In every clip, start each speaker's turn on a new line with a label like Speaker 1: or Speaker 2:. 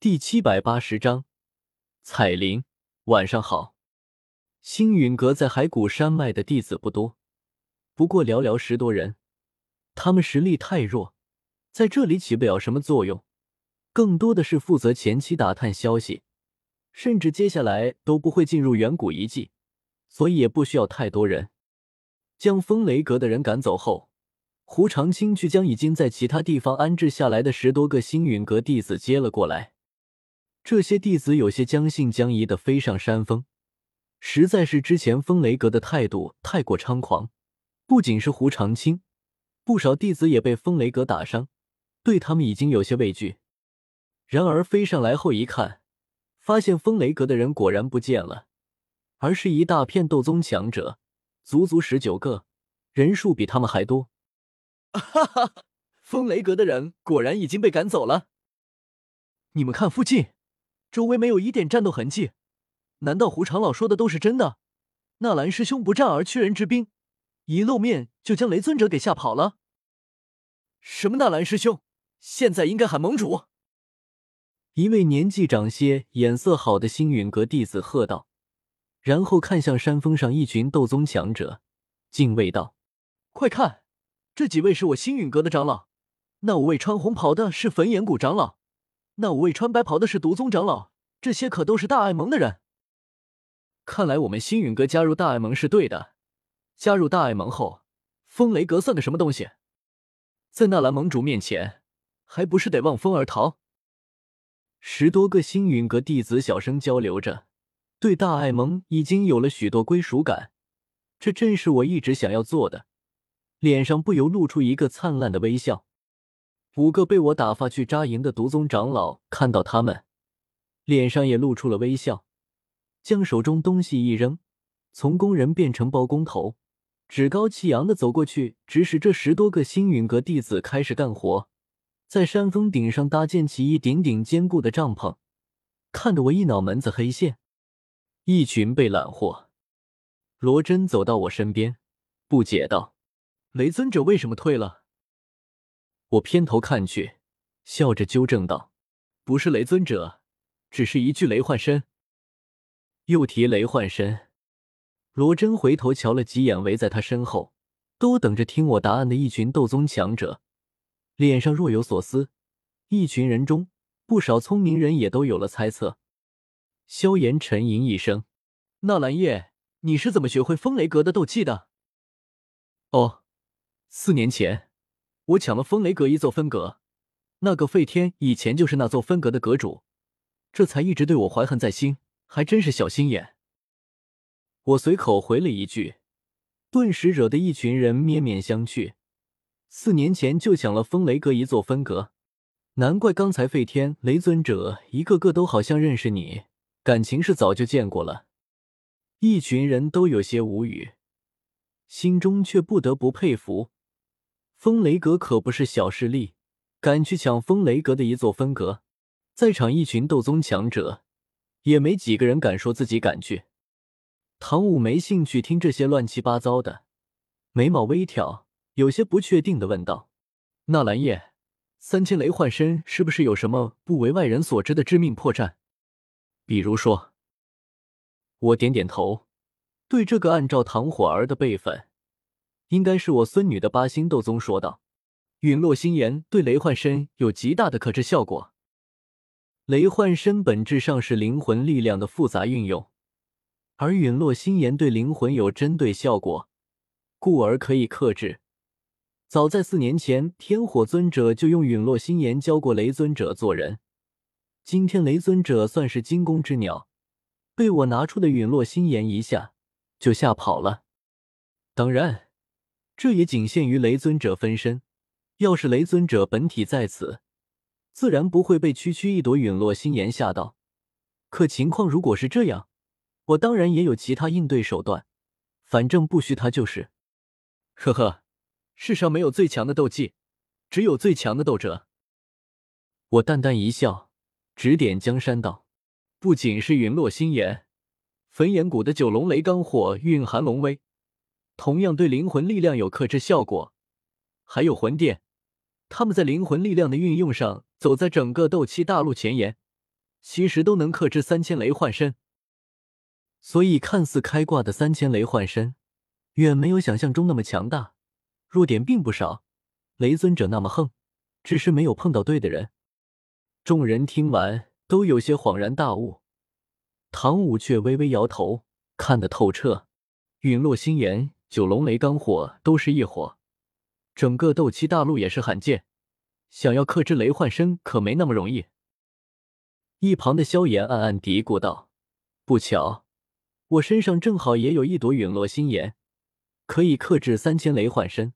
Speaker 1: 第七百八十章，彩铃，晚上好。星陨阁在海谷山脉的弟子不多，不过寥寥十多人，他们实力太弱，在这里起不了什么作用，更多的是负责前期打探消息，甚至接下来都不会进入远古遗迹，所以也不需要太多人。将风雷阁的人赶走后，胡长青去将已经在其他地方安置下来的十多个星陨阁弟子接了过来。这些弟子有些将信将疑的飞上山峰，实在是之前风雷阁的态度太过猖狂，不仅是胡长青，不少弟子也被风雷阁打伤，对他们已经有些畏惧。然而飞上来后一看，发现风雷阁的人果然不见了，而是一大片斗宗强者，足足十九个，人数比他们还多。哈哈，风雷阁的人果然已经被赶走了。你们看附近。周围没有一点战斗痕迹，难道胡长老说的都是真的？纳兰师兄不战而屈人之兵，一露面就将雷尊者给吓跑了。什么纳兰师兄？现在应该喊盟主。一位年纪长些、眼色好的星陨阁弟子喝道，然后看向山峰上一群斗宗强者，敬畏道：“快看，这几位是我星陨阁的长老，那五位穿红袍的是焚炎谷长老。”那五位穿白袍的是毒宗长老，这些可都是大爱盟的人。看来我们星陨阁加入大爱盟是对的。加入大爱盟后，风雷阁算个什么东西？在纳兰盟主面前，还不是得望风而逃？十多个星陨阁弟子小声交流着，对大爱盟已经有了许多归属感。这正是我一直想要做的。脸上不由露出一个灿烂的微笑。五个被我打发去扎营的毒宗长老看到他们，脸上也露出了微笑，将手中东西一扔，从工人变成包工头，趾高气扬的走过去，指使这十多个星陨阁弟子开始干活，在山峰顶上搭建起一顶顶坚固的帐篷，看得我一脑门子黑线。一群被揽货，罗真走到我身边，不解道：“雷尊者为什么退了？”我偏头看去，笑着纠正道：“不是雷尊者，只是一具雷幻身。”又提雷幻身，罗真回头瞧了几眼围在他身后，都等着听我答案的一群斗宗强者，脸上若有所思。一群人中，不少聪明人也都有了猜测。萧炎沉吟一声：“纳兰叶，你是怎么学会风雷阁的斗气的？”哦，四年前。我抢了风雷阁一座分阁，那个废天以前就是那座分阁的阁主，这才一直对我怀恨在心，还真是小心眼。我随口回了一句，顿时惹得一群人面面相觑。四年前就抢了风雷阁一座分阁，难怪刚才废天雷尊者一个个都好像认识你，感情是早就见过了。一群人都有些无语，心中却不得不佩服。风雷阁可不是小势力，敢去抢风雷阁的一座分阁，在场一群斗宗强者，也没几个人敢说自己敢去。唐舞没兴趣听这些乱七八糟的，眉毛微挑，有些不确定的问道：“纳兰叶，三千雷幻身是不是有什么不为外人所知的致命破绽？比如说？”我点点头，对这个按照唐火儿的辈分。应该是我孙女的八星斗宗说道：“陨落心炎对雷幻身有极大的克制效果。雷幻身本质上是灵魂力量的复杂运用，而陨落心炎对灵魂有针对效果，故而可以克制。早在四年前，天火尊者就用陨落心炎教过雷尊者做人。今天雷尊者算是惊弓之鸟，被我拿出的陨落心炎一下就吓跑了。当然。”这也仅限于雷尊者分身，要是雷尊者本体在此，自然不会被区区一朵陨落心炎吓到。可情况如果是这样，我当然也有其他应对手段，反正不虚他就是。呵呵，世上没有最强的斗技，只有最强的斗者。我淡淡一笑，指点江山道：“不仅是陨落心炎，焚炎谷的九龙雷罡火蕴含龙威。”同样对灵魂力量有克制效果，还有魂殿，他们在灵魂力量的运用上走在整个斗气大陆前沿，其实都能克制三千雷幻身。所以，看似开挂的三千雷幻身，远没有想象中那么强大，弱点并不少。雷尊者那么横，只是没有碰到对的人。众人听完，都有些恍然大悟。唐舞却微微摇头，看得透彻。陨落心炎、九龙雷罡火都是异火，整个斗气大陆也是罕见，想要克制雷幻身可没那么容易。一旁的萧炎暗暗嘀咕道：“不巧。”我身上正好也有一朵陨落心炎，可以克制三千雷幻身。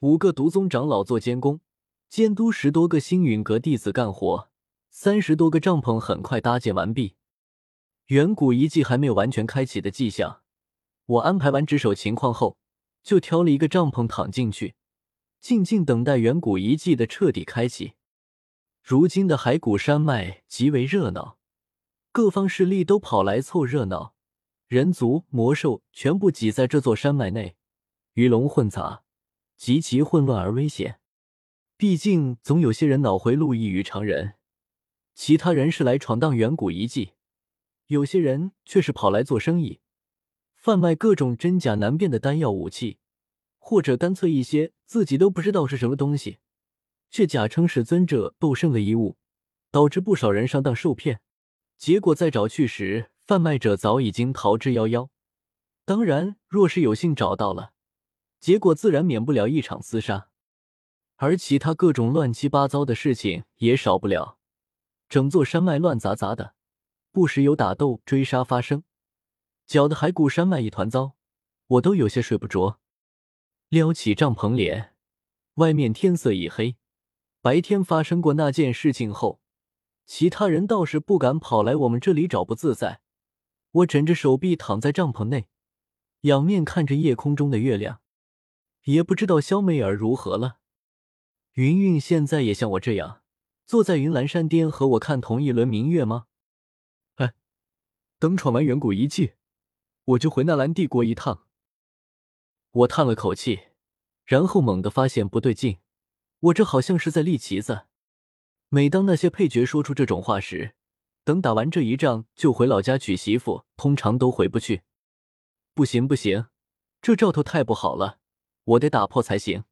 Speaker 1: 五个毒宗长老做监工，监督十多个星陨阁弟子干活。三十多个帐篷很快搭建完毕。远古遗迹还没有完全开启的迹象。我安排完值守情况后，就挑了一个帐篷躺进去，静静等待远古遗迹的彻底开启。如今的海谷山脉极为热闹，各方势力都跑来凑热闹。人族、魔兽全部挤在这座山脉内，鱼龙混杂，极其混乱而危险。毕竟总有些人脑回路异于常人，其他人是来闯荡远古遗迹，有些人却是跑来做生意，贩卖各种真假难辨的丹药武器，或者干脆一些自己都不知道是什么东西，却假称是尊者斗圣的遗物，导致不少人上当受骗。结果在找去时。贩卖者早已经逃之夭夭。当然，若是有幸找到了，结果自然免不了一场厮杀，而其他各种乱七八糟的事情也少不了。整座山脉乱杂杂的，不时有打斗、追杀发生，搅得海谷山脉一团糟，我都有些睡不着。撩起帐篷帘，外面天色已黑。白天发生过那件事情后，其他人倒是不敢跑来我们这里找不自在。我枕着手臂躺在帐篷内，仰面看着夜空中的月亮，也不知道肖媚儿如何了。云云现在也像我这样坐在云岚山巅和我看同一轮明月吗？哎，等闯完远古遗迹，我就回纳兰帝国一趟。我叹了口气，然后猛地发现不对劲，我这好像是在立旗子。每当那些配角说出这种话时，等打完这一仗就回老家娶媳妇，通常都回不去。不行不行，这兆头太不好了，我得打破才行。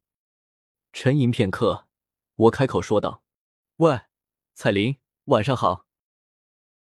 Speaker 1: 沉吟片刻，我开口说道：“喂，彩铃，晚上好。”